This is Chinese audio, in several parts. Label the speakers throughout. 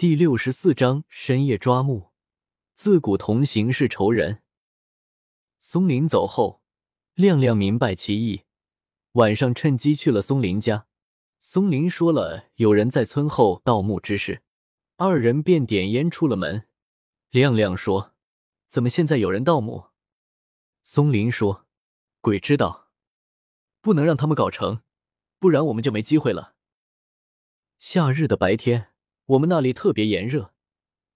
Speaker 1: 第六十四章深夜抓木。自古同行是仇人。松林走后，亮亮明白其意，晚上趁机去了松林家。松林说了有人在村后盗墓之事，二人便点烟出了门。亮亮说：“怎么现在有人盗墓？”松林说：“鬼知道，不能让他们搞成，不然我们就没机会了。”夏日的白天。我们那里特别炎热，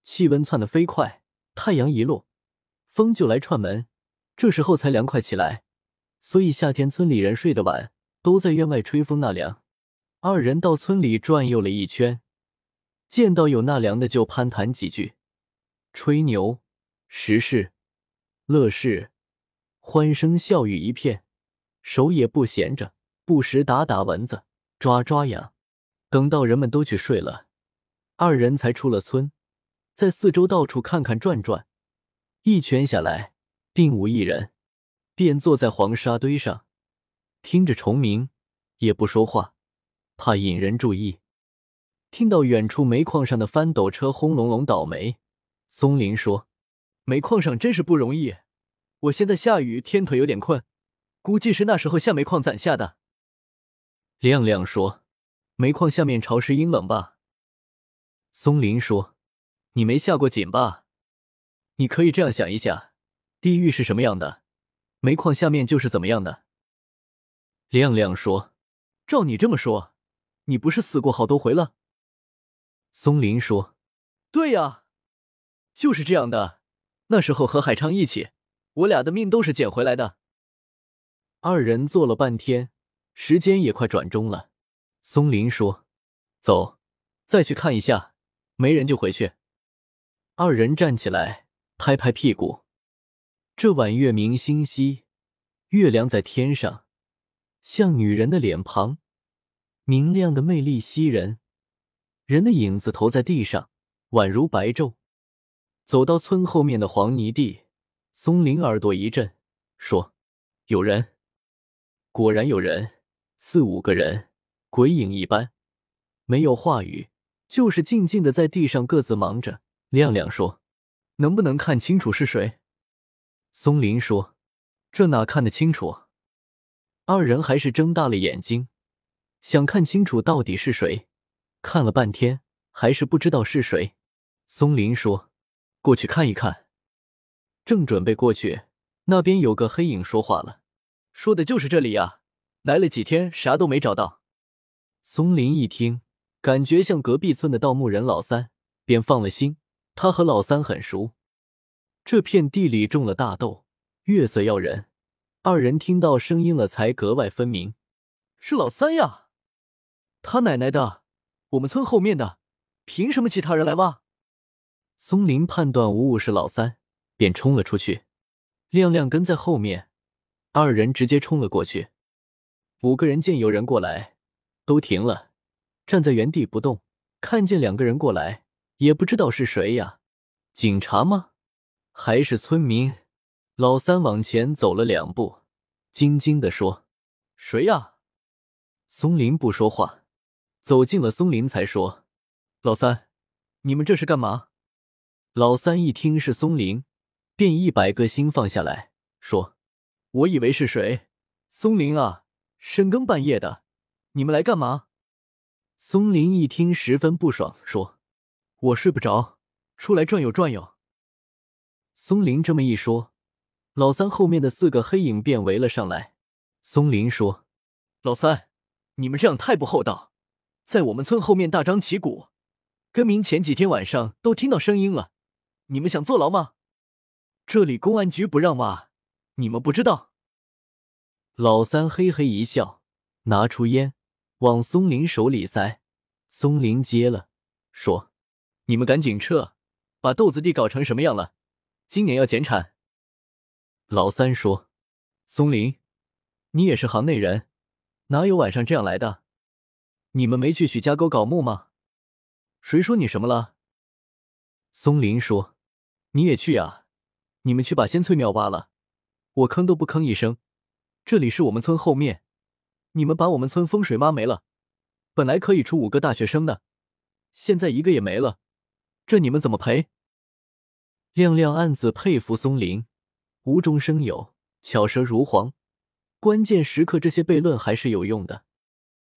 Speaker 1: 气温窜得飞快。太阳一落，风就来串门，这时候才凉快起来。所以夏天村里人睡得晚，都在院外吹风纳凉。二人到村里转悠了一圈，见到有纳凉的就攀谈几句，吹牛、时事、乐事，欢声笑语一片，手也不闲着，不时打打蚊子，抓抓痒。等到人们都去睡了。二人才出了村，在四周到处看看转转，一圈下来并无一人，便坐在黄沙堆上，听着虫鸣，也不说话，怕引人注意。听到远处煤矿上的翻斗车轰隆隆倒煤，松林说：“煤矿上真是不容易，我现在下雨天腿有点困，估计是那时候下煤矿攒下的。”亮亮说：“煤矿下面潮湿阴冷吧？”松林说：“你没下过井吧？你可以这样想一下，地狱是什么样的，煤矿下面就是怎么样的。”亮亮说：“照你这么说，你不是死过好多回了？”松林说：“对呀，就是这样的。那时候和海昌一起，我俩的命都是捡回来的。”二人坐了半天，时间也快转钟了。松林说：“走，再去看一下。”没人就回去。二人站起来，拍拍屁股。这晚月明星稀，月亮在天上，像女人的脸庞，明亮的魅力吸人。人的影子投在地上，宛如白昼。走到村后面的黄泥地，松林耳朵一震，说：“有人！”果然有人，四五个人，鬼影一般，没有话语。就是静静的在地上各自忙着。亮亮说：“能不能看清楚是谁？”松林说：“这哪看得清楚？”二人还是睁大了眼睛，想看清楚到底是谁。看了半天，还是不知道是谁。松林说：“过去看一看。”正准备过去，那边有个黑影说话了：“说的就是这里呀！来了几天，啥都没找到。”松林一听。感觉像隔壁村的盗墓人老三，便放了心。他和老三很熟。这片地里种了大豆，月色耀人。二人听到声音了，才格外分明，是老三呀！他奶奶的，我们村后面的，凭什么其他人来挖？松林判断无误是老三，便冲了出去。亮亮跟在后面，二人直接冲了过去。五个人见有人过来，都停了。站在原地不动，看见两个人过来，也不知道是谁呀？警察吗？还是村民？老三往前走了两步，惊惊的说：“谁呀？”松林不说话，走进了松林才说：“老三，你们这是干嘛？”老三一听是松林，便一百个心放下来，说：“我以为是谁？松林啊，深更半夜的，你们来干嘛？”松林一听，十分不爽，说：“我睡不着，出来转悠转悠。”松林这么一说，老三后面的四个黑影便围了上来。松林说：“老三，你们这样太不厚道，在我们村后面大张旗鼓，更名前几天晚上都听到声音了，你们想坐牢吗？这里公安局不让挖，你们不知道。”老三嘿嘿一笑，拿出烟。往松林手里塞，松林接了，说：“你们赶紧撤，把豆子地搞成什么样了？今年要减产。”老三说：“松林，你也是行内人，哪有晚上这样来的？你们没去许家沟搞墓吗？谁说你什么了？”松林说：“你也去呀，你们去把仙翠庙挖了，我吭都不吭一声。这里是我们村后面。”你们把我们村风水抹没了，本来可以出五个大学生的，现在一个也没了，这你们怎么赔？亮亮暗自佩服松林，无中生有，巧舌如簧。关键时刻，这些悖论还是有用的。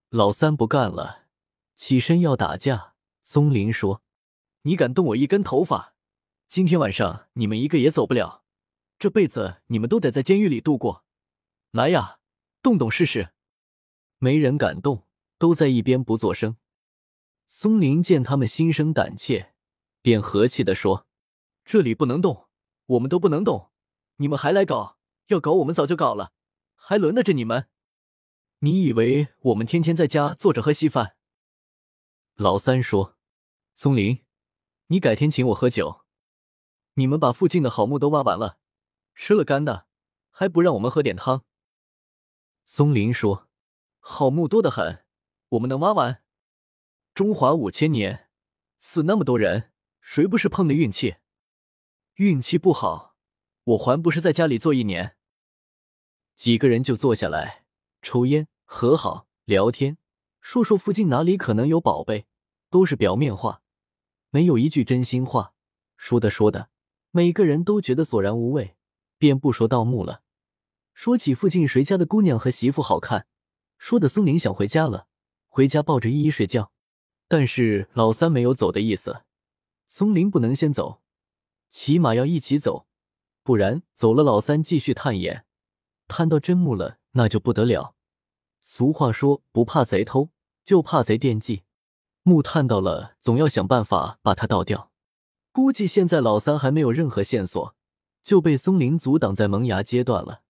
Speaker 1: 老三不干了，起身要打架。松林说：“你敢动我一根头发，今天晚上你们一个也走不了，这辈子你们都得在监狱里度过。来呀，动动试试！”没人敢动，都在一边不作声。松林见他们心生胆怯，便和气的说：“这里不能动，我们都不能动，你们还来搞？要搞我们早就搞了，还轮得着你们？你以为我们天天在家坐着喝稀饭？”老三说。松林，你改天请我喝酒。你们把附近的好木都挖完了，吃了干的，还不让我们喝点汤？松林说：“好木多得很，我们能挖完？中华五千年，死那么多人，谁不是碰的运气？运气不好，我还不是在家里坐一年？”几个人就坐下来抽烟、和好、聊天，说说附近哪里可能有宝贝，都是表面话。没有一句真心话，说的说的，每个人都觉得索然无味，便不说盗墓了。说起附近谁家的姑娘和媳妇好看，说的松林想回家了，回家抱着依依睡觉。但是老三没有走的意思，松林不能先走，起码要一起走，不然走了老三继续探眼，探到真木了那就不得了。俗话说，不怕贼偷，就怕贼惦记。木探到了，总要想办法把它倒掉。估计现在老三还没有任何线索，就被松林阻挡在萌芽阶段了。